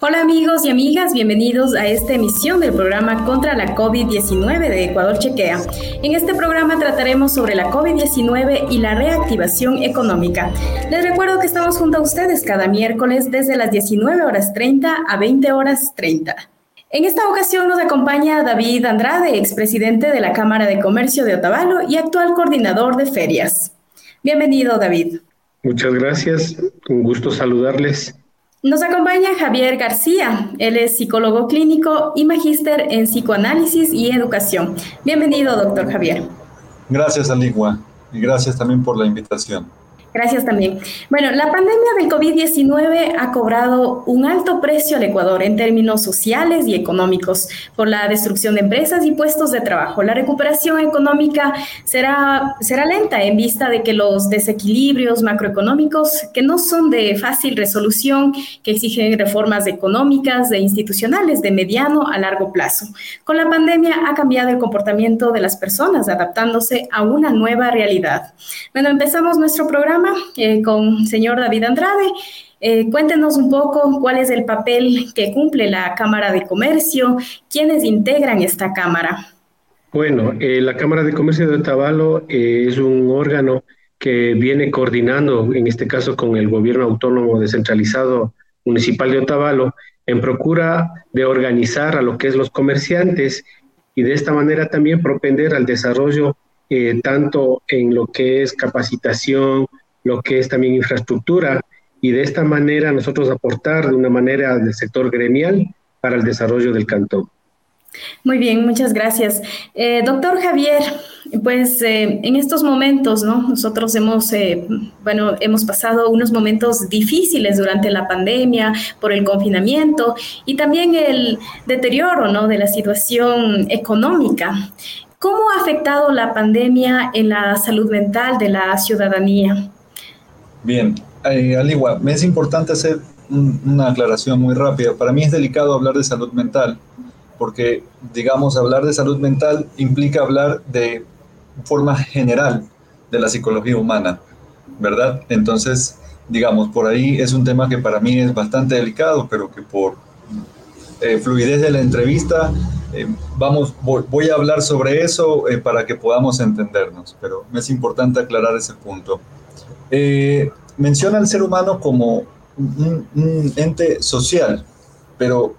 Hola amigos y amigas, bienvenidos a esta emisión del programa contra la COVID-19 de Ecuador Chequea. En este programa trataremos sobre la COVID-19 y la reactivación económica. Les recuerdo que estamos junto a ustedes cada miércoles desde las 19 horas 30 a 20 horas 30. En esta ocasión nos acompaña David Andrade, expresidente de la Cámara de Comercio de Otavalo y actual coordinador de ferias. Bienvenido, David. Muchas gracias, un gusto saludarles. Nos acompaña Javier García. Él es psicólogo clínico y magíster en psicoanálisis y educación. Bienvenido, doctor Javier. Gracias, Aligua, y gracias también por la invitación. Gracias también. Bueno, la pandemia del COVID-19 ha cobrado un alto precio al Ecuador en términos sociales y económicos por la destrucción de empresas y puestos de trabajo. La recuperación económica será, será lenta en vista de que los desequilibrios macroeconómicos, que no son de fácil resolución, que exigen reformas económicas e institucionales de mediano a largo plazo. Con la pandemia ha cambiado el comportamiento de las personas, adaptándose a una nueva realidad. Bueno, empezamos nuestro programa eh, con señor David Andrade. Eh, cuéntenos un poco cuál es el papel que cumple la Cámara de Comercio, quiénes integran esta Cámara. Bueno, eh, la Cámara de Comercio de Otavalo es un órgano que viene coordinando, en este caso con el gobierno autónomo descentralizado municipal de Otavalo, en procura de organizar a lo que es los comerciantes y de esta manera también propender al desarrollo tanto en lo que es capacitación, lo que es también infraestructura y de esta manera nosotros aportar de una manera del sector gremial para el desarrollo del cantón. Muy bien, muchas gracias. Eh, doctor Javier, pues eh, en estos momentos, ¿no? Nosotros hemos, eh, bueno, hemos pasado unos momentos difíciles durante la pandemia por el confinamiento y también el deterioro, ¿no? De la situación económica. ¿Cómo ha afectado la pandemia en la salud mental de la ciudadanía? Bien, eh, al igual, me es importante hacer una aclaración muy rápida. Para mí es delicado hablar de salud mental, porque, digamos, hablar de salud mental implica hablar de forma general de la psicología humana, ¿verdad? Entonces, digamos, por ahí es un tema que para mí es bastante delicado, pero que por eh, fluidez de la entrevista, eh, vamos, voy, a hablar sobre eso para que podamos entendernos, pero me es importante aclarar ese punto. Eh, menciona al ser humano como un, ente social, pero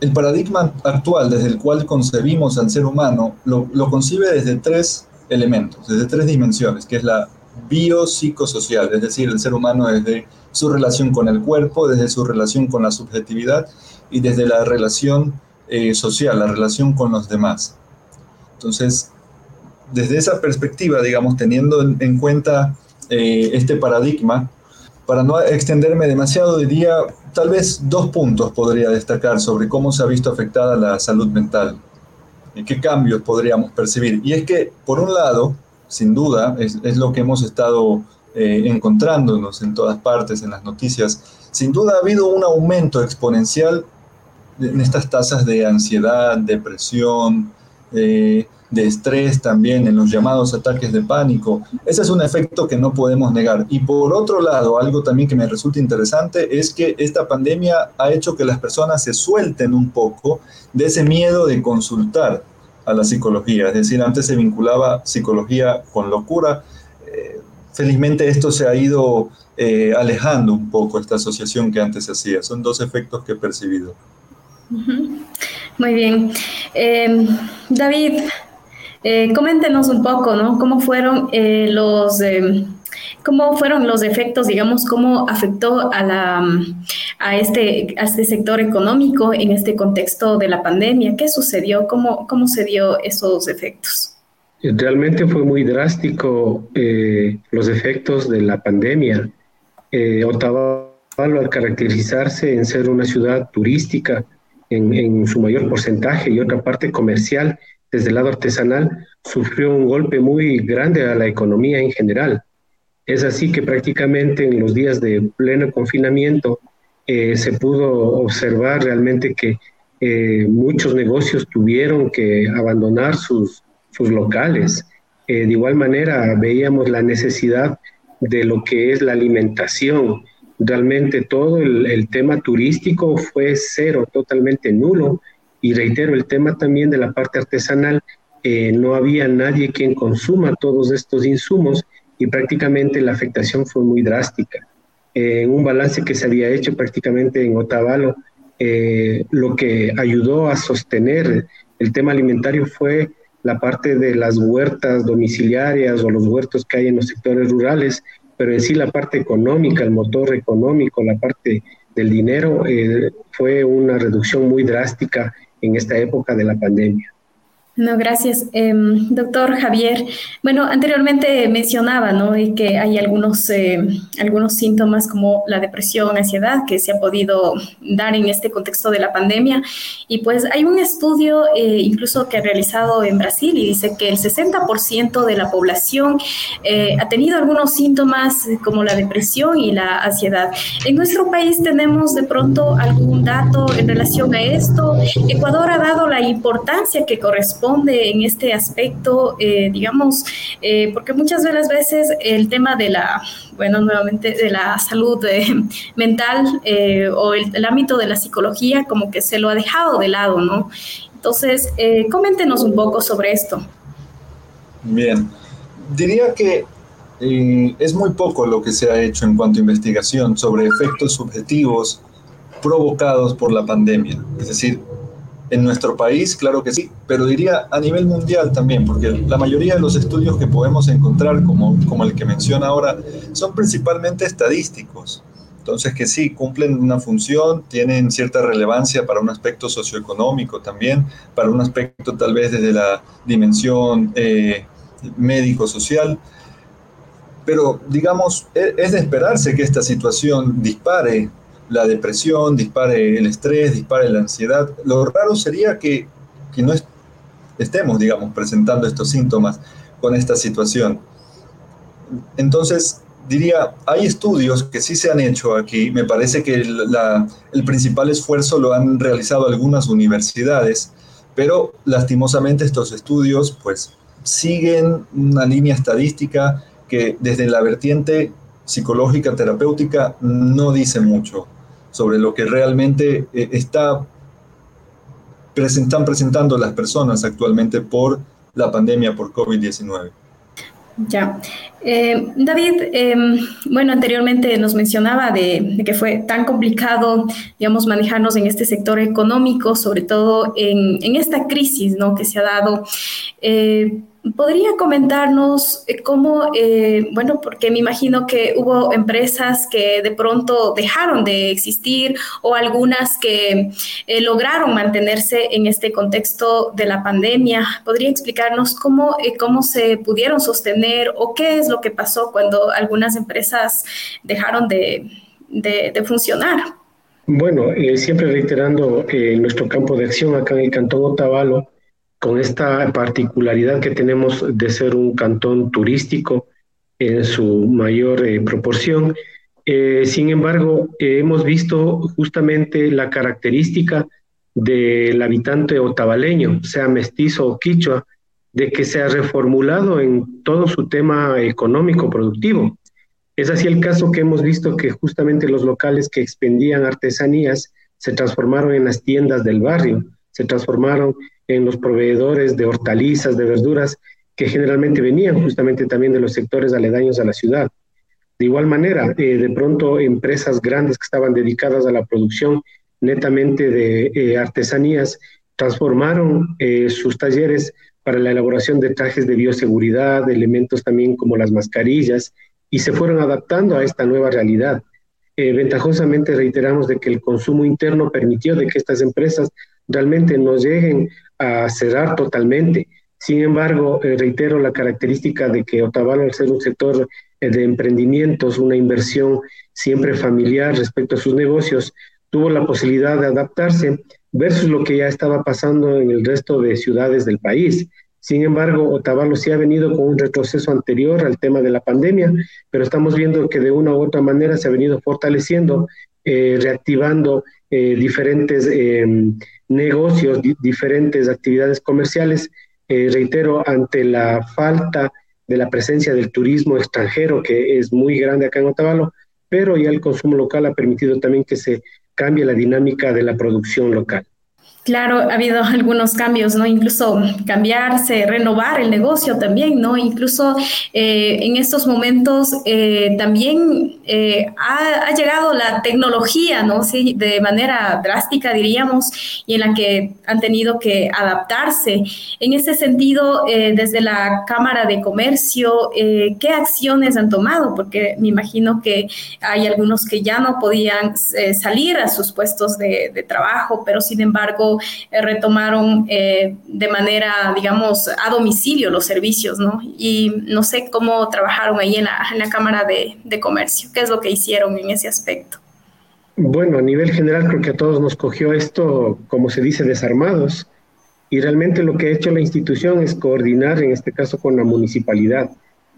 el paradigma actual desde el cual concebimos al ser humano lo, concibe desde tres elementos, desde tres dimensiones, que es la biopsicosocial, es decir, el ser humano desde su relación con el cuerpo, desde su relación con la subjetividad y desde la relación eh, social, la relación con los demás. Entonces, desde esa perspectiva, digamos, teniendo en cuenta eh, este paradigma. Para no extenderme demasiado, diría tal vez dos puntos podría destacar sobre cómo se ha visto afectada la salud mental y qué cambios podríamos percibir. Y es que, por un lado, sin duda, es, es lo que hemos estado eh, encontrándonos en todas partes, en las noticias, sin duda ha habido un aumento exponencial en estas tasas de ansiedad, depresión, eh, de estrés también, en los llamados ataques de pánico. Ese es un efecto que no podemos negar. Y por otro lado, algo también que me resulta interesante es que esta pandemia ha hecho que las personas se suelten un poco de ese miedo de consultar a la psicología. Es decir, antes se vinculaba psicología con locura. Eh, felizmente esto se ha ido eh, alejando un poco, esta asociación que antes se hacía. Son dos efectos que he percibido. Muy bien. Eh, David, eh, coméntenos un poco, ¿no? ¿Cómo fueron eh, los... Eh, ¿Cómo fueron los efectos, digamos, cómo afectó a, la, a, este, a este sector económico en este contexto de la pandemia? ¿Qué sucedió? ¿Cómo, cómo se dio esos efectos? Realmente fue muy drástico los efectos de la pandemia. Otavalo, al caracterizarse en ser una ciudad turística en, su mayor porcentaje y otra parte comercial, desde el lado artesanal, sufrió un golpe muy grande a la economía en general. Es así que prácticamente en los días de pleno confinamiento, se pudo observar realmente que muchos negocios tuvieron que abandonar sus, sus locales. de igual manera, veíamos la necesidad de lo que es la alimentación. Realmente todo el, tema turístico fue cero, totalmente nulo. Y reitero, el tema también de la parte artesanal, eh, no había nadie quien consuma todos estos insumos y prácticamente la afectación fue muy drástica. En un balance que se había hecho prácticamente en Otavalo, eh, lo que ayudó a sostener el tema alimentario fue la parte de las huertas domiciliarias o los huertos que hay en los sectores rurales, pero en sí la parte económica, el motor económico, la parte del dinero, eh, fue una reducción muy drástica en esta época de la pandemia. No, gracias. Em, doctor Javier, bueno, anteriormente mencionaba ¿no? que hay algunos, eh, algunos síntomas como la depresión, ansiedad que se ha podido dar en este contexto de la pandemia. Y pues hay un estudio eh, incluso que ha realizado en Brasil y dice que el 60% de la población eh, ha tenido algunos síntomas como la depresión y la ansiedad. En nuestro país tenemos de pronto algún dato en relación a esto. Ecuador ha dado la importancia que corresponde en este aspecto, eh, digamos, eh, porque muchas de las veces el tema de la, bueno, nuevamente de la salud eh, mental o el, ámbito de la psicología como que se lo ha dejado de lado, ¿no? Entonces, coméntenos un poco sobre esto. Bien, diría que es muy poco lo que se ha hecho en cuanto a investigación sobre efectos subjetivos provocados por la pandemia. Es decir, en nuestro país, claro que sí, pero diría a nivel mundial también, porque la mayoría de los estudios que podemos encontrar, como, como el que menciona ahora, son principalmente estadísticos. Entonces, que sí, cumplen una función, tienen cierta relevancia para un aspecto socioeconómico también, para un aspecto tal vez desde la dimensión eh, médico-social. Pero, digamos, e, es de esperarse que esta situación dispare la depresión, dispare el estrés, dispare la ansiedad. Lo raro sería que, no estemos, digamos, presentando estos síntomas con esta situación. Entonces, diría, hay estudios que sí se han hecho aquí. Me parece que el principal esfuerzo lo han realizado algunas universidades, pero lastimosamente estos estudios pues siguen una línea estadística que desde la vertiente psicológica terapéutica no dice mucho sobre lo que realmente eh, está, están presentando las personas actualmente por la pandemia por COVID-19. Ya. Eh, David, em, bueno, anteriormente nos mencionaba de, que fue tan complicado, digamos, manejarnos en este sector económico, sobre todo en, en esta crisis ¿no? que se ha dado. Eh, ¿Podría comentarnos eh, cómo, eh, bueno, porque me imagino que hubo empresas que de pronto dejaron de existir o algunas que eh, lograron mantenerse en este contexto de la pandemia? ¿Podría explicarnos cómo, cómo se pudieron sostener o qué es lo que pasó cuando algunas empresas dejaron de, de funcionar? Bueno, siempre reiterando nuestro campo de acción acá en el Cantón Otavalo, con esta particularidad que tenemos de ser un cantón turístico en su mayor eh, proporción. Eh, sin embargo, eh, hemos visto justamente la característica del habitante otavaleño, sea mestizo o quichua, de que se ha reformulado en todo su tema económico productivo. Es así el caso que hemos visto que justamente los locales que expendían artesanías se transformaron en las tiendas del barrio, se transformaron en los proveedores de hortalizas, de verduras, que generalmente venían justamente también de los sectores aledaños a la ciudad. De igual manera, eh, de pronto empresas grandes que estaban dedicadas a la producción netamente de eh, artesanías transformaron eh, sus talleres para la elaboración de trajes de bioseguridad, de elementos también como las mascarillas, y se fueron adaptando a esta nueva realidad. ventajosamente reiteramos de que el consumo interno permitió de que estas empresas realmente no lleguen a cerrar totalmente. Sin embargo, eh, reitero la característica de que Otavalo, al ser un sector eh, de emprendimientos, una inversión siempre familiar respecto a sus negocios, tuvo la posibilidad de adaptarse versus lo que ya estaba pasando en el resto de ciudades del país. Sin embargo, Otavalo sí ha venido con un retroceso anterior al tema de la pandemia, pero estamos viendo que de una u otra manera se ha venido fortaleciendo reactivando diferentes negocios, diferentes actividades comerciales. reitero, ante la falta de la presencia del turismo extranjero, que es muy grande acá en Otavalo, pero ya el consumo local ha permitido también que se cambie la dinámica de la producción local. Claro, ha habido algunos cambios, ¿no? Incluso cambiarse, renovar el negocio también, ¿no? Incluso eh, en estos momentos eh, también eh, ha, llegado la tecnología, ¿no? Sí, de manera drástica, diríamos, y en la que han tenido que adaptarse. En ese sentido, desde la Cámara de Comercio, ¿qué acciones han tomado? Porque me imagino que hay algunos que ya no podían salir a sus puestos de, de trabajo, pero sin embargo, eh, retomaron eh, de manera, digamos, a domicilio los servicios, ¿no? Y no sé cómo trabajaron ahí en la, Cámara de, de Comercio, qué es lo que hicieron en ese aspecto. Bueno, a nivel general creo que a todos nos cogió esto, como se dice, desarmados. Y realmente lo que ha hecho la institución es coordinar, en este caso, con la municipalidad.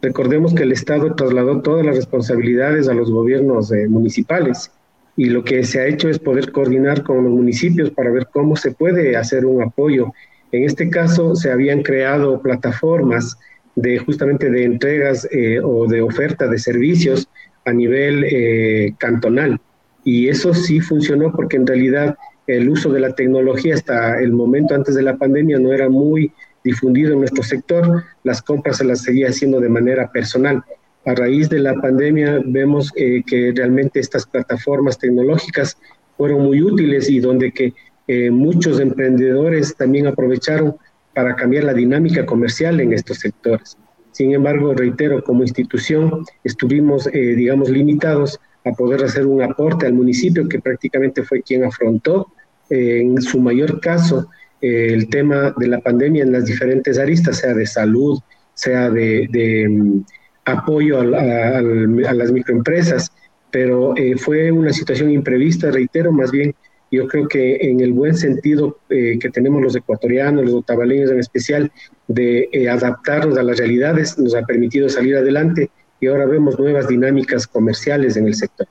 Recordemos que el Estado trasladó todas las responsabilidades a los gobiernos eh, municipales y lo que se ha hecho es poder coordinar con los municipios para ver cómo se puede hacer un apoyo. En este caso se habían creado plataformas de justamente de entregas eh, o de oferta de servicios a nivel eh, cantonal. Y eso sí funcionó porque en realidad el uso de la tecnología hasta el momento antes de la pandemia no era muy difundido en nuestro sector, las compras se las seguía haciendo de manera personal a raíz de la pandemia vemos eh, que realmente estas plataformas tecnológicas fueron muy útiles y donde que eh, muchos emprendedores también aprovecharon para cambiar la dinámica comercial en estos sectores. Sin embargo, reitero, como institución estuvimos, eh, digamos, limitados a poder hacer un aporte al municipio, que prácticamente fue quien afrontó en su mayor caso el tema de la pandemia en las diferentes aristas, sea de salud, sea de, de apoyo a, las microempresas, pero eh, fue una situación imprevista, reitero, más bien yo creo que en el buen sentido eh, que tenemos los ecuatorianos, los otavaleños en especial, de eh, adaptarnos a las realidades, nos ha permitido salir adelante y ahora vemos nuevas dinámicas comerciales en el sector.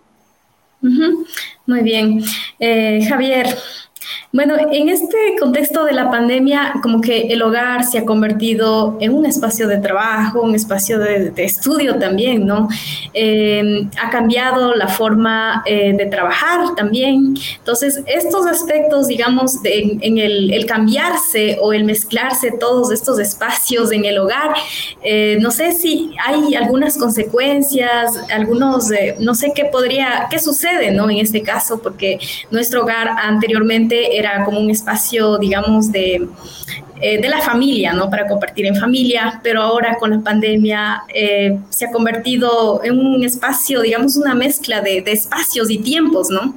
Muy bien. Javier, bueno, en este contexto de la pandemia, como que el hogar se ha convertido en un espacio de trabajo, un espacio de, estudio también, ¿no? Em, ha cambiado la forma eh, de trabajar también. Entonces, estos aspectos, digamos, en, el, cambiarse o el mezclarse todos estos espacios en el hogar, eh, no sé si hay algunas consecuencias, algunos, eh, no sé qué podría, qué sucede, ¿no? En este caso, porque nuestro hogar anteriormente era como un espacio, digamos, de, eh, de la familia, ¿no? Para compartir en familia, pero ahora con la pandemia eh, se ha convertido en un espacio, digamos, una mezcla de, espacios y tiempos, ¿no?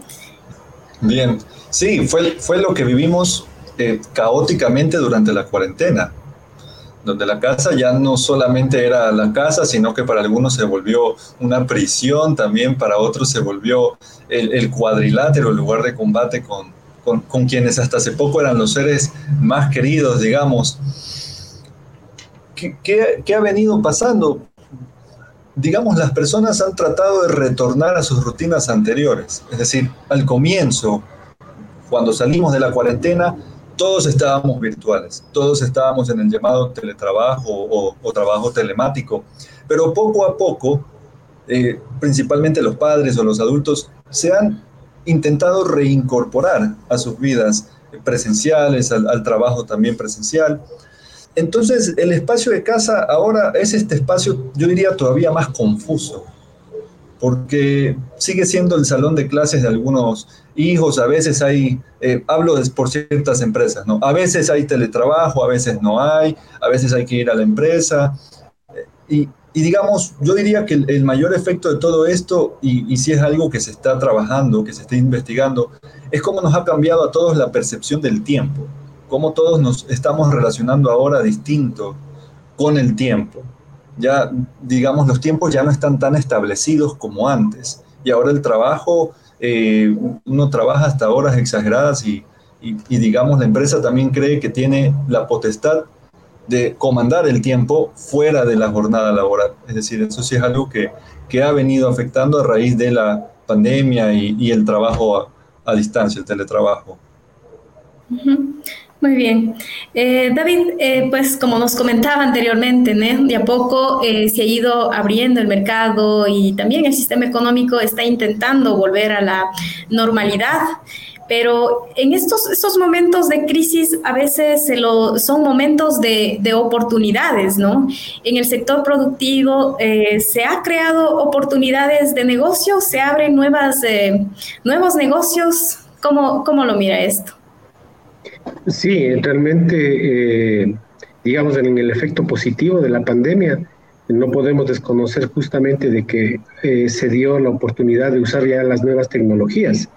Bien, sí, fue, fue lo que vivimos eh, caóticamente durante la cuarentena donde la casa ya no solamente era la casa, sino que para algunos se volvió una prisión, también para otros se volvió el, el cuadrilátero, el lugar de combate con, con, quienes hasta hace poco eran los seres más queridos, digamos. ¿Qué, ha venido pasando? Digamos, las personas han tratado de retornar a sus rutinas anteriores. Es decir, al comienzo, cuando salimos de la cuarentena, todos estábamos virtuales, todos estábamos en el llamado teletrabajo o, trabajo telemático, pero poco a poco, eh, principalmente los padres o los adultos, se han intentado reincorporar a sus vidas presenciales, al, trabajo también presencial. Entonces, el espacio de casa ahora es este espacio, yo diría, todavía más confuso, porque sigue siendo el salón de clases de algunos hijos, a veces hay, eh, hablo de, por ciertas empresas, ¿no? A veces hay teletrabajo, a veces no hay, a veces hay que ir a la empresa, y, y digamos, yo diría que el, mayor efecto de todo esto, y, si es algo que se está trabajando, que se está investigando, es cómo nos ha cambiado a todos la percepción del tiempo, cómo todos nos estamos relacionando ahora distinto con el tiempo. Ya, digamos, los tiempos ya no están tan establecidos como antes. Y ahora el trabajo, eh, uno trabaja hasta horas exageradas y, y, digamos, la empresa también cree que tiene la potestad de comandar el tiempo fuera de la jornada laboral. Es decir, eso sí es algo que, que ha venido afectando a raíz de la pandemia y, el trabajo a, distancia, el teletrabajo. Muy bien. Eh, David, eh, pues como nos comentaba anteriormente, de a poco eh, se ha ido abriendo el mercado y también el sistema económico está intentando volver a la normalidad. Pero en estos, estos momentos de crisis a veces se lo, son momentos de, de, oportunidades, ¿no? En el sector productivo se ha creado oportunidades de negocio, se abren nuevas, nuevos negocios. ¿Cómo, ¿Cómo lo mira esto? Sí, realmente, eh, digamos, en el efecto positivo de la pandemia, no podemos desconocer justamente de que eh, se dio la oportunidad de usar ya las nuevas tecnologías.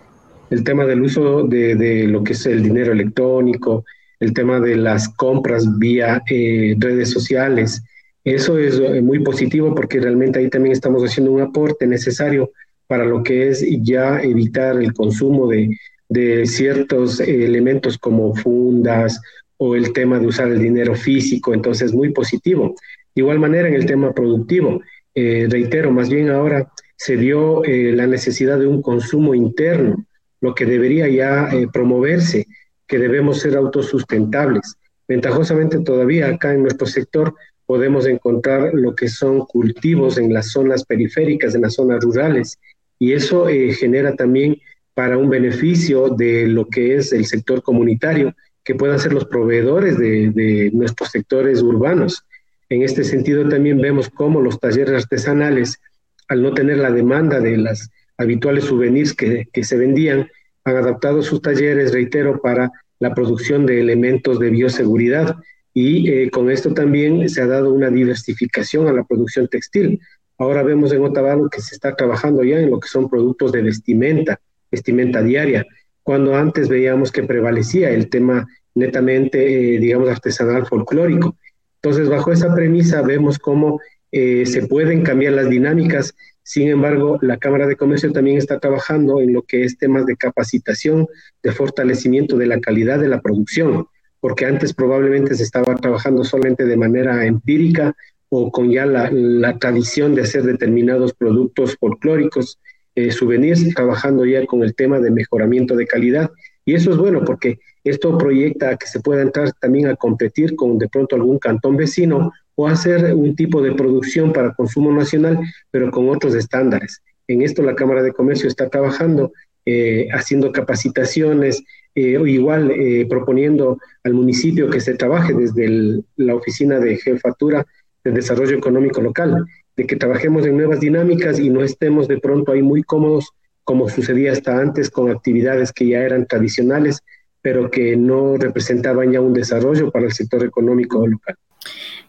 El tema del uso de, lo que es el dinero electrónico, el tema de las compras vía eh, redes sociales, eso es muy positivo porque realmente ahí también estamos haciendo un aporte necesario para lo que es ya evitar el consumo de, de ciertos elementos como fundas o el tema de usar el dinero físico, entonces muy positivo. De igual manera en el tema productivo, eh, reitero, más bien ahora se dio eh, la necesidad de un consumo interno, lo que debería ya eh, promoverse, que debemos ser autosustentables. Ventajosamente todavía acá en nuestro sector podemos encontrar lo que son cultivos en las zonas periféricas, en las zonas rurales, y eso genera también para un beneficio de lo que es el sector comunitario, que puedan ser los proveedores de, nuestros sectores urbanos. En este sentido también vemos cómo los talleres artesanales, al no tener la demanda de las habituales souvenirs que, se vendían, han adaptado sus talleres, reitero, para la producción de elementos de bioseguridad. Y eh, con esto también se ha dado una diversificación a la producción textil. Ahora vemos en Otavalo que se está trabajando ya en lo que son productos de vestimenta, vestimenta diaria, cuando antes veíamos que prevalecía el tema netamente, eh, digamos, artesanal folclórico. Entonces, bajo esa premisa vemos cómo eh, se pueden cambiar las dinámicas. Sin embargo, la Cámara de Comercio también está trabajando en lo que es temas de capacitación, de fortalecimiento de la calidad de la producción, porque antes probablemente se estaba trabajando solamente de manera empírica o con ya la, tradición de hacer determinados productos folclóricos eh, souvenirs, trabajando ya con el tema de mejoramiento de calidad. Y eso es bueno porque esto proyecta que se pueda entrar también a competir con de pronto algún cantón vecino o hacer un tipo de producción para consumo nacional, pero con otros estándares. En esto la Cámara de Comercio está trabajando, eh, haciendo capacitaciones, eh, o igual eh, proponiendo al municipio que se trabaje desde la oficina de jefatura de desarrollo económico local de que trabajemos en nuevas dinámicas y no estemos de pronto ahí muy cómodos como sucedía hasta antes con actividades que ya eran tradicionales, pero que no representaban ya un desarrollo para el sector económico local.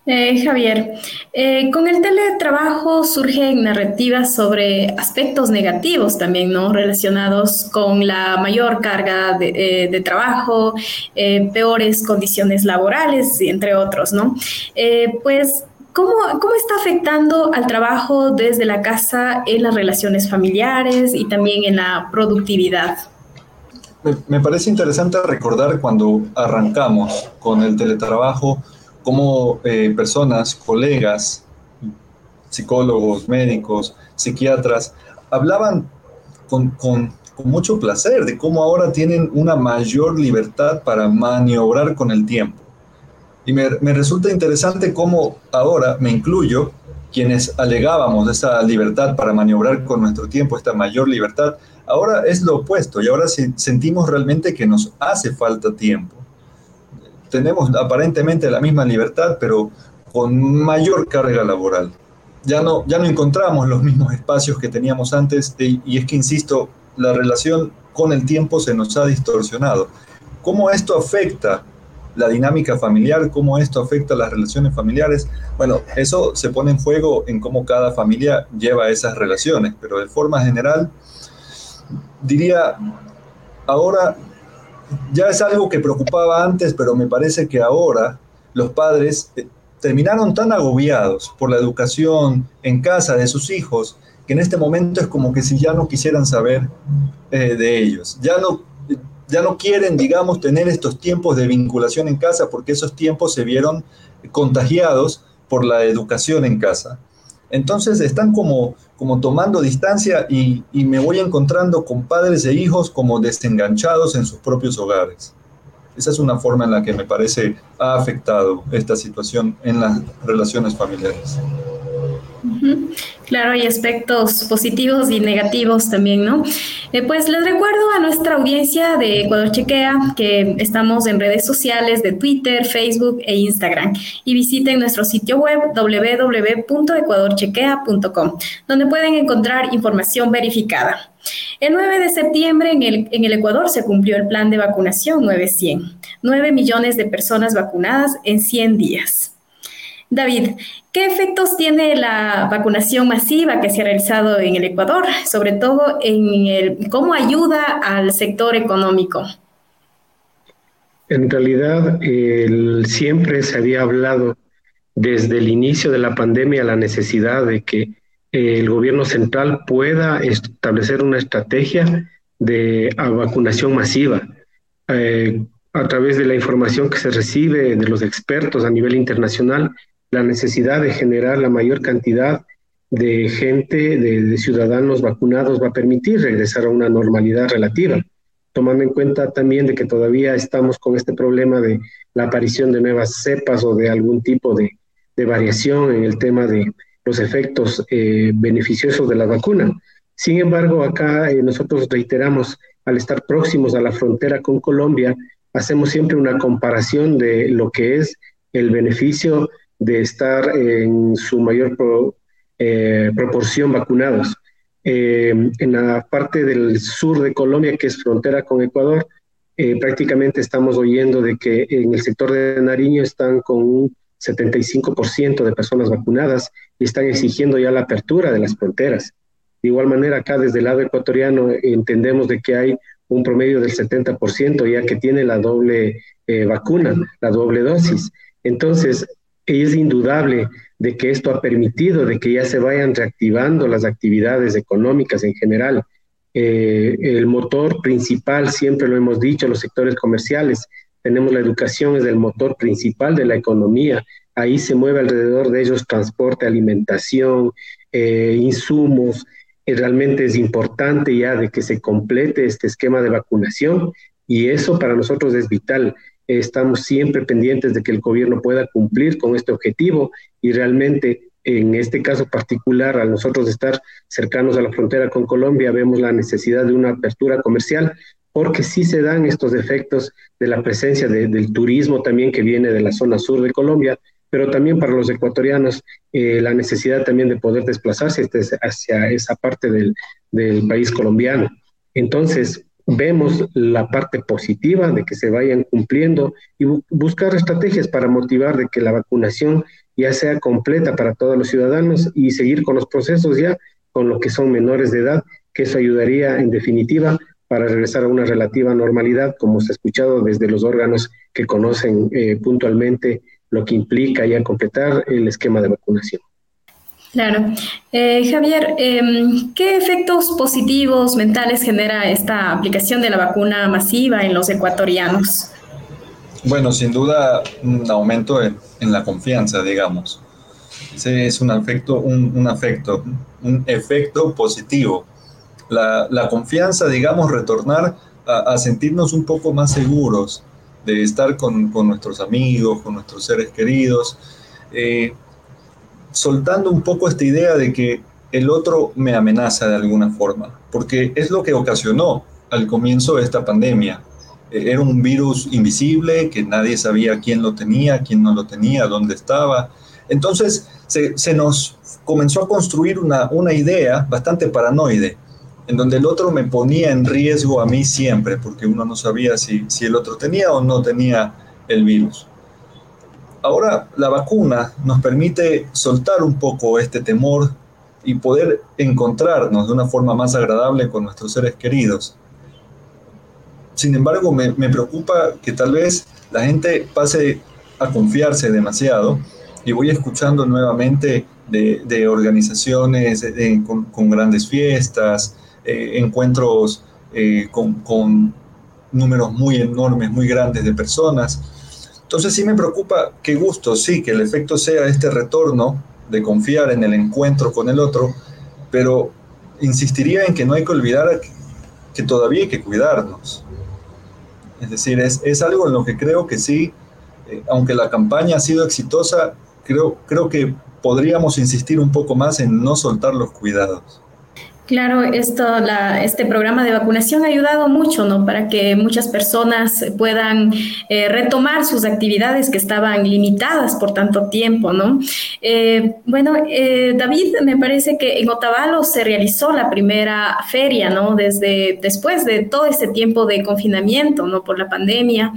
Eh, Javier, eh, con el teletrabajo surgen narrativas sobre aspectos negativos también, ¿no? Relacionados con la mayor carga de, eh, trabajo, peores condiciones laborales, entre otros, ¿no? pues ¿Cómo, ¿Cómo, está afectando al trabajo desde la casa en las relaciones familiares y también en la productividad? Me, parece interesante recordar cuando arrancamos con el teletrabajo, cómo eh, personas, colegas, psicólogos, médicos, psiquiatras, hablaban con, con, con mucho placer de cómo ahora tienen una mayor libertad para maniobrar con el tiempo y me, resulta interesante cómo ahora me incluyo, quienes alegábamos esa libertad para maniobrar con nuestro tiempo, esta mayor libertad, ahora es lo opuesto y ahora sentimos realmente que nos hace falta tiempo. Tenemos aparentemente la misma libertad, pero con mayor carga laboral. Ya no, ya no encontramos los mismos espacios que teníamos antes y es que, insisto, la relación con el tiempo se nos ha distorsionado. ¿Cómo esto afecta la dinámica familiar, cómo esto afecta las relaciones familiares. Bueno, eso se pone en juego en cómo cada familia lleva esas relaciones, pero de forma general, diría, ahora ya es algo que preocupaba antes, pero me parece que ahora los padres eh, terminaron tan agobiados por la educación en casa de sus hijos, que en este momento es como que si ya no quisieran saber eh, de ellos, ya no ya no quieren, digamos, tener estos tiempos de vinculación en casa porque esos tiempos se vieron contagiados por la educación en casa. Entonces están como, como tomando distancia y, y me voy encontrando con padres e hijos como desenganchados en sus propios hogares. Esa es una forma en la que me parece ha afectado esta situación en las relaciones familiares. Claro, hay aspectos positivos y negativos también, ¿no? Eh, pues les recuerdo a nuestra audiencia de Ecuador Chequea que estamos en redes sociales de Twitter, Facebook e Instagram y visiten nuestro sitio web www.ecuadorchequea.com, donde pueden encontrar información verificada. El 9 de septiembre en el, en el Ecuador se cumplió el plan de vacunación 900, 9 millones de personas vacunadas en 100 días. David, ¿qué efectos tiene la vacunación masiva que se ha realizado en el Ecuador, sobre todo en el cómo ayuda al sector económico? En realidad, siempre se había hablado desde el inicio de la pandemia la necesidad de que el gobierno central pueda establecer una estrategia de vacunación masiva. Eh, a través de la información que se recibe de los expertos a nivel internacional, la necesidad de generar la mayor cantidad de gente, de, ciudadanos vacunados, va a permitir regresar a una normalidad relativa, tomando en cuenta también de que todavía estamos con este problema de la aparición de nuevas cepas o de algún tipo de, variación en el tema de los efectos eh, beneficiosos de la vacuna. Sin embargo, acá eh, nosotros reiteramos, al estar próximos a la frontera con Colombia, hacemos siempre una comparación de lo que es el beneficio de estar en su mayor eh, proporción vacunados. Eh, en la parte del sur de Colombia, que es frontera con Ecuador, eh, prácticamente estamos oyendo de que en el sector de Nariño están con un 75% de personas vacunadas y están exigiendo ya la apertura de las fronteras. De igual manera, acá desde el lado ecuatoriano entendemos de que hay un promedio del 70% ya que tiene la doble vacuna, la doble dosis. Entonces, es indudable de que esto ha permitido de que ya se vayan reactivando las actividades económicas en general. Eh, el motor principal, siempre lo hemos dicho, los sectores comerciales, tenemos la educación, es el motor principal de la economía. Ahí se mueve alrededor de ellos transporte, alimentación, eh, insumos. Y realmente es importante ya de que se complete este esquema de vacunación y eso para nosotros es vital. Estamos siempre pendientes de que el gobierno pueda cumplir con este objetivo y realmente en este caso particular, al nosotros estar cercanos a la frontera con Colombia, vemos la necesidad de una apertura comercial porque sí se dan estos efectos de la presencia del turismo también que viene de la zona sur de Colombia, pero también para los ecuatorianos eh, la necesidad también de poder desplazarse hacia esa parte del, del país colombiano. Entonces, vemos la parte positiva de que se vayan cumpliendo y buscar estrategias para motivar de que la vacunación ya sea completa para todos los ciudadanos y seguir con los procesos ya con los que son menores de edad, que eso ayudaría en definitiva para regresar a una relativa normalidad, como se ha escuchado desde los órganos que conocen eh, puntualmente lo que implica ya completar el esquema de vacunación. Claro. Eh, Javier, em, ¿qué efectos positivos mentales genera esta aplicación de la vacuna masiva en los ecuatorianos? Bueno, sin duda un aumento en, la confianza, digamos. Es un afecto, un, afecto, un efecto positivo. La, confianza, digamos, retornar a, sentirnos un poco más seguros de estar con, nuestros amigos, con nuestros seres queridos. Eh, soltando un poco esta idea de que el otro me amenaza de alguna forma, porque es lo que ocasionó al comienzo de esta pandemia. E, era un virus invisible que nadie sabía quién lo tenía, quién no lo tenía, dónde estaba. Entonces se, nos comenzó a construir una, una idea bastante paranoide, en donde el otro me ponía en riesgo a mí siempre, porque uno no sabía si, si el otro tenía o no tenía el virus. Ahora la vacuna nos permite soltar un poco este temor y poder encontrarnos de una forma más agradable con nuestros seres queridos. Sin embargo, me, preocupa que tal vez la gente pase a confiarse demasiado y voy escuchando nuevamente de, organizaciones con, grandes fiestas, eh, encuentros eh, con, con números muy enormes, muy grandes de personas entonces sí me preocupa, qué gusto, sí, que el efecto sea este retorno de confiar en el encuentro con el otro, pero insistiría en que no hay que olvidar que todavía hay que cuidarnos. Es decir, es, es algo en lo que creo que sí, eh, aunque la campaña ha sido exitosa, creo, creo que podríamos insistir un poco más en no soltar los cuidados. Claro, esto, este programa de vacunación ha ayudado mucho, ¿no? Para que muchas personas puedan eh, retomar sus actividades que estaban limitadas por tanto tiempo, ¿no? Eh, bueno, eh, David, me parece que en Otavalo se realizó la primera feria, ¿no? Desde después de todo ese tiempo de confinamiento, ¿no? Por la pandemia.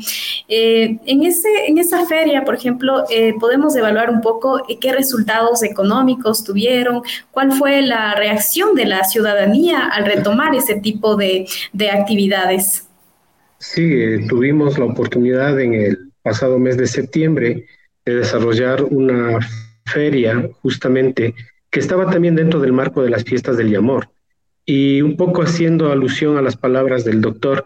en, ese, en esa feria, por ejemplo, podemos evaluar un poco qué resultados económicos tuvieron, cuál fue la reacción de la ciudadanía al retomar ese tipo de, actividades? Sí, eh, tuvimos la oportunidad en el pasado mes de septiembre de desarrollar una feria justamente que estaba también dentro del marco de las fiestas del Yamor. Y un poco haciendo alusión a las palabras del doctor,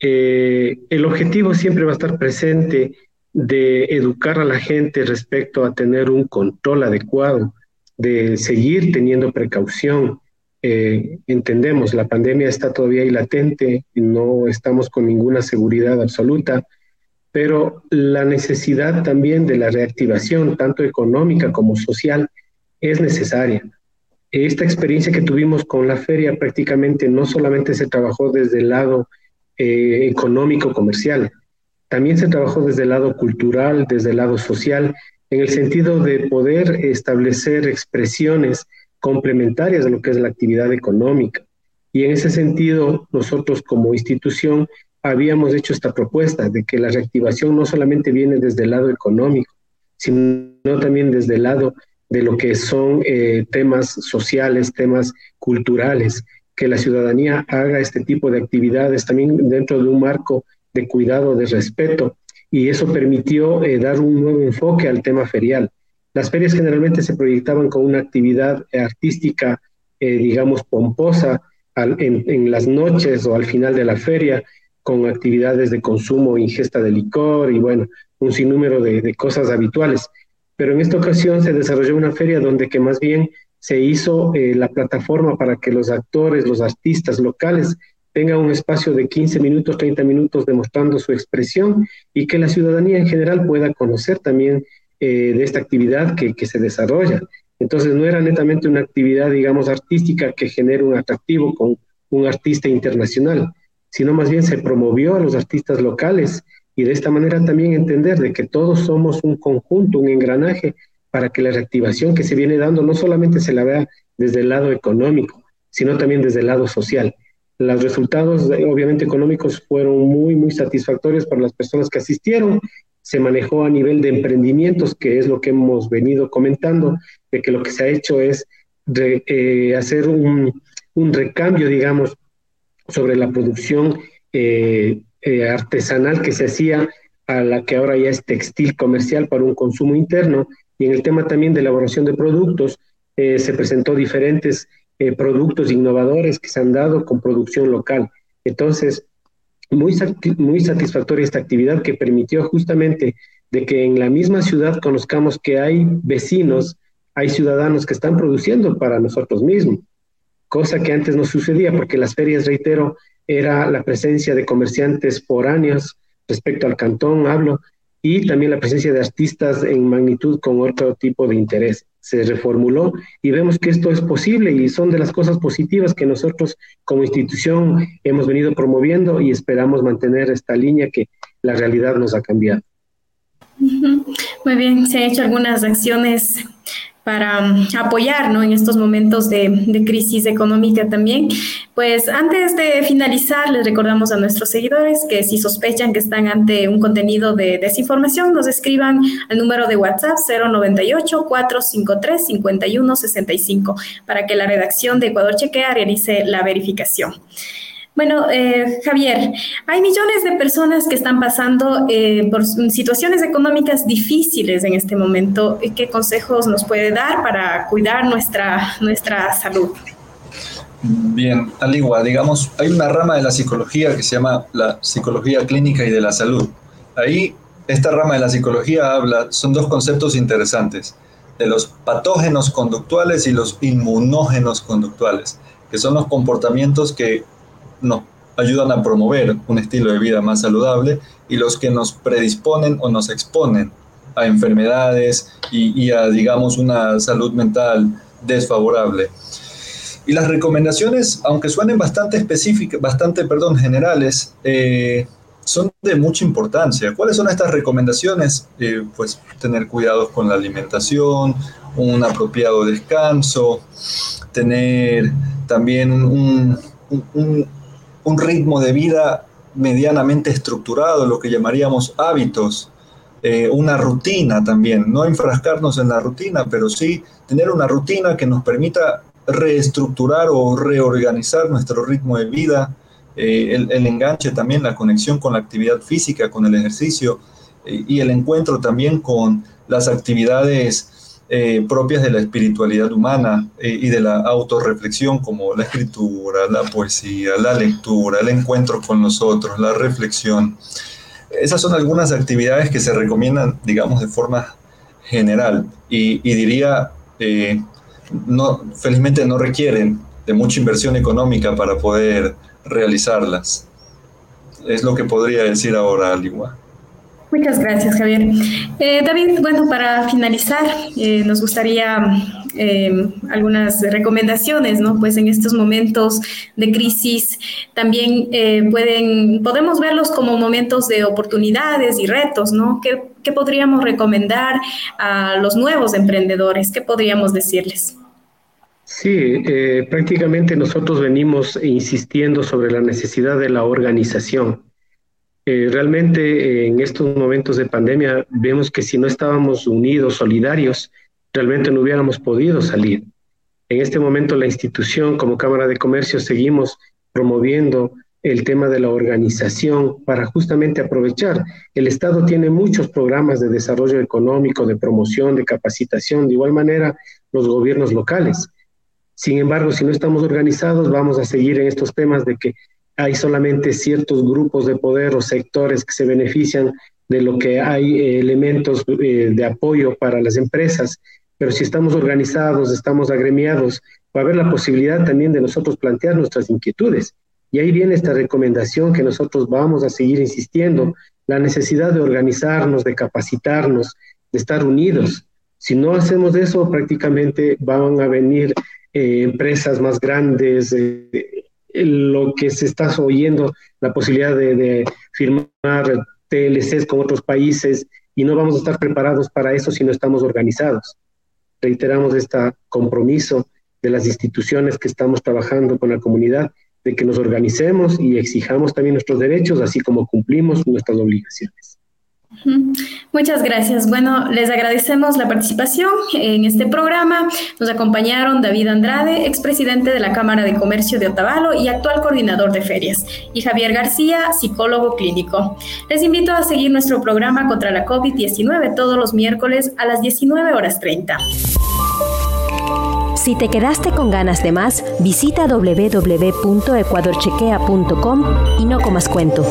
eh, el objetivo siempre va a estar presente de educar a la gente respecto a tener un control adecuado, de seguir teniendo precaución, eh, entendemos, la pandemia está todavía ahí latente, no estamos con ninguna seguridad absoluta, pero la necesidad también de la reactivación, tanto económica como social, es necesaria. Esta experiencia que tuvimos con la feria prácticamente no solamente se trabajó desde el lado eh, económico, comercial, también se trabajó desde el lado cultural, desde el lado social, en el sentido de poder establecer expresiones complementarias de lo que es la actividad económica. Y en ese sentido, nosotros como institución habíamos hecho esta propuesta de que la reactivación no solamente viene desde el lado económico, sino también desde el lado de lo que son eh, temas sociales, temas culturales, que la ciudadanía haga este tipo de actividades también dentro de un marco de cuidado, de respeto, y eso permitió eh, dar un nuevo enfoque al tema ferial. Las ferias generalmente se proyectaban con una actividad artística, eh, digamos, pomposa en, las noches o al final de la feria, con actividades de consumo, ingesta de licor y bueno, un sinnúmero de, cosas habituales. Pero en esta ocasión se desarrolló una feria donde que más bien se hizo eh, la plataforma para que los actores, los artistas locales tengan un espacio de 15 minutos, 30 minutos demostrando su expresión y que la ciudadanía en general pueda conocer también eh, de esta actividad que, que, se desarrolla. Entonces no era netamente una actividad, digamos, artística que genere un atractivo con un artista internacional, sino más bien se promovió a los artistas locales y de esta manera también entender de que todos somos un conjunto, un engranaje para que la reactivación que se viene dando no solamente se la vea desde el lado económico, sino también desde el lado social. Los resultados, obviamente, económicos fueron muy, muy satisfactorios para las personas que asistieron se manejó a nivel de emprendimientos, que es lo que hemos venido comentando, de que lo que se ha hecho es eh, hacer un, recambio, digamos, sobre la producción eh, eh, artesanal que se hacía a la que ahora ya es textil comercial para un consumo interno. Y en el tema también de elaboración de productos, se presentó diferentes productos innovadores que se han dado con producción local. Entonces, muy, muy satisfactoria esta actividad que permitió justamente de que en la misma ciudad conozcamos que hay vecinos, hay ciudadanos que están produciendo para nosotros mismos, cosa que antes no sucedía porque las ferias, reitero, era la presencia de comerciantes foráneos respecto al cantón, hablo, y también la presencia de artistas en magnitud con otro tipo de interés. Se reformuló y vemos que esto es posible y son de las cosas positivas que nosotros como institución hemos venido promoviendo y esperamos mantener esta línea que la realidad nos ha cambiado. Muy bien, se han hecho algunas acciones para um, apoyar ¿no? en estos momentos de, de, crisis económica también. Pues antes de finalizar, les recordamos a nuestros seguidores que si sospechan que están ante un contenido de desinformación, nos escriban al número de WhatsApp 098-453-5165 para que la redacción de Ecuador Chequea realice la verificación. Bueno, eh, Javier, hay millones de personas que están pasando eh, por situaciones económicas difíciles en este momento. ¿Qué consejos nos puede dar para cuidar nuestra, nuestra salud? Bien, al igual, digamos, hay una rama de la psicología que se llama la psicología clínica y de la salud. Ahí, esta rama de la psicología habla, son dos conceptos interesantes. de los patógenos conductuales y los inmunógenos conductuales, que son los comportamientos que nos ayudan a promover un estilo de vida más saludable y los que nos predisponen o nos exponen a enfermedades y, a, digamos, una salud mental desfavorable. Y las recomendaciones, aunque suenen bastante específicas, bastante, perdón, generales, eh, son de mucha importancia. ¿Cuáles son estas recomendaciones? Eh, pues tener cuidados con la alimentación, un apropiado descanso, tener también un, un ritmo de vida medianamente estructurado, lo que llamaríamos hábitos, eh, una rutina también, no enfrascarnos en la rutina, pero sí tener una rutina que nos permita reestructurar o reorganizar nuestro ritmo de vida, eh, el, enganche también, la conexión con la actividad física, con el ejercicio eh, y el encuentro también con las actividades propias de la espiritualidad humana y de la autorreflexión como la escritura, la poesía, la lectura, el encuentro con nosotros, la reflexión. Esas son algunas actividades que se recomiendan, digamos, de forma general y, diría, eh, no, felizmente no requieren de mucha inversión económica para poder realizarlas. Es lo que podría decir ahora, Aligua. Muchas gracias, Javier. Eh, David, bueno, para finalizar, eh, nos gustaría eh, algunas recomendaciones, ¿no? Pues en estos momentos de crisis también pueden, podemos verlos como momentos de oportunidades y retos, ¿no? ¿Qué, ¿Qué, podríamos recomendar a los nuevos emprendedores? ¿Qué podríamos decirles? Sí, prácticamente nosotros venimos insistiendo sobre la necesidad de la organización eh, realmente eh, en estos momentos de pandemia vemos que si no estábamos unidos, solidarios, realmente no hubiéramos podido salir. En este momento la institución como Cámara de Comercio seguimos promoviendo el tema de la organización para justamente aprovechar. El Estado tiene muchos programas de desarrollo económico, de promoción, de capacitación, de igual manera los gobiernos locales. Sin embargo, si no estamos organizados, vamos a seguir en estos temas de que hay solamente ciertos grupos de poder o sectores que se benefician de lo que hay eh, elementos eh, de apoyo para las empresas, pero si estamos organizados, estamos agremiados, va a haber la posibilidad también de nosotros plantear nuestras inquietudes. Y ahí viene esta recomendación que nosotros vamos a seguir insistiendo, la necesidad de organizarnos, de capacitarnos, de estar unidos. Si no hacemos eso, prácticamente van a venir eh, empresas más grandes, lo que se está oyendo, la posibilidad de, firmar TLCs con otros países y no vamos a estar preparados para eso si no estamos organizados. Reiteramos este compromiso de las instituciones que estamos trabajando con la comunidad de que nos organicemos y exijamos también nuestros derechos, así como cumplimos nuestras obligaciones. Muchas gracias. Bueno, les agradecemos la participación en este programa. Nos acompañaron David Andrade, expresidente de la Cámara de Comercio de Otavalo y actual coordinador de ferias, y Javier García, psicólogo clínico. Les invito a seguir nuestro programa contra la COVID-19 todos los miércoles a las 19 horas 30. Si te quedaste con ganas de más, visita www.ecuadorchequea.com y no comas cuento.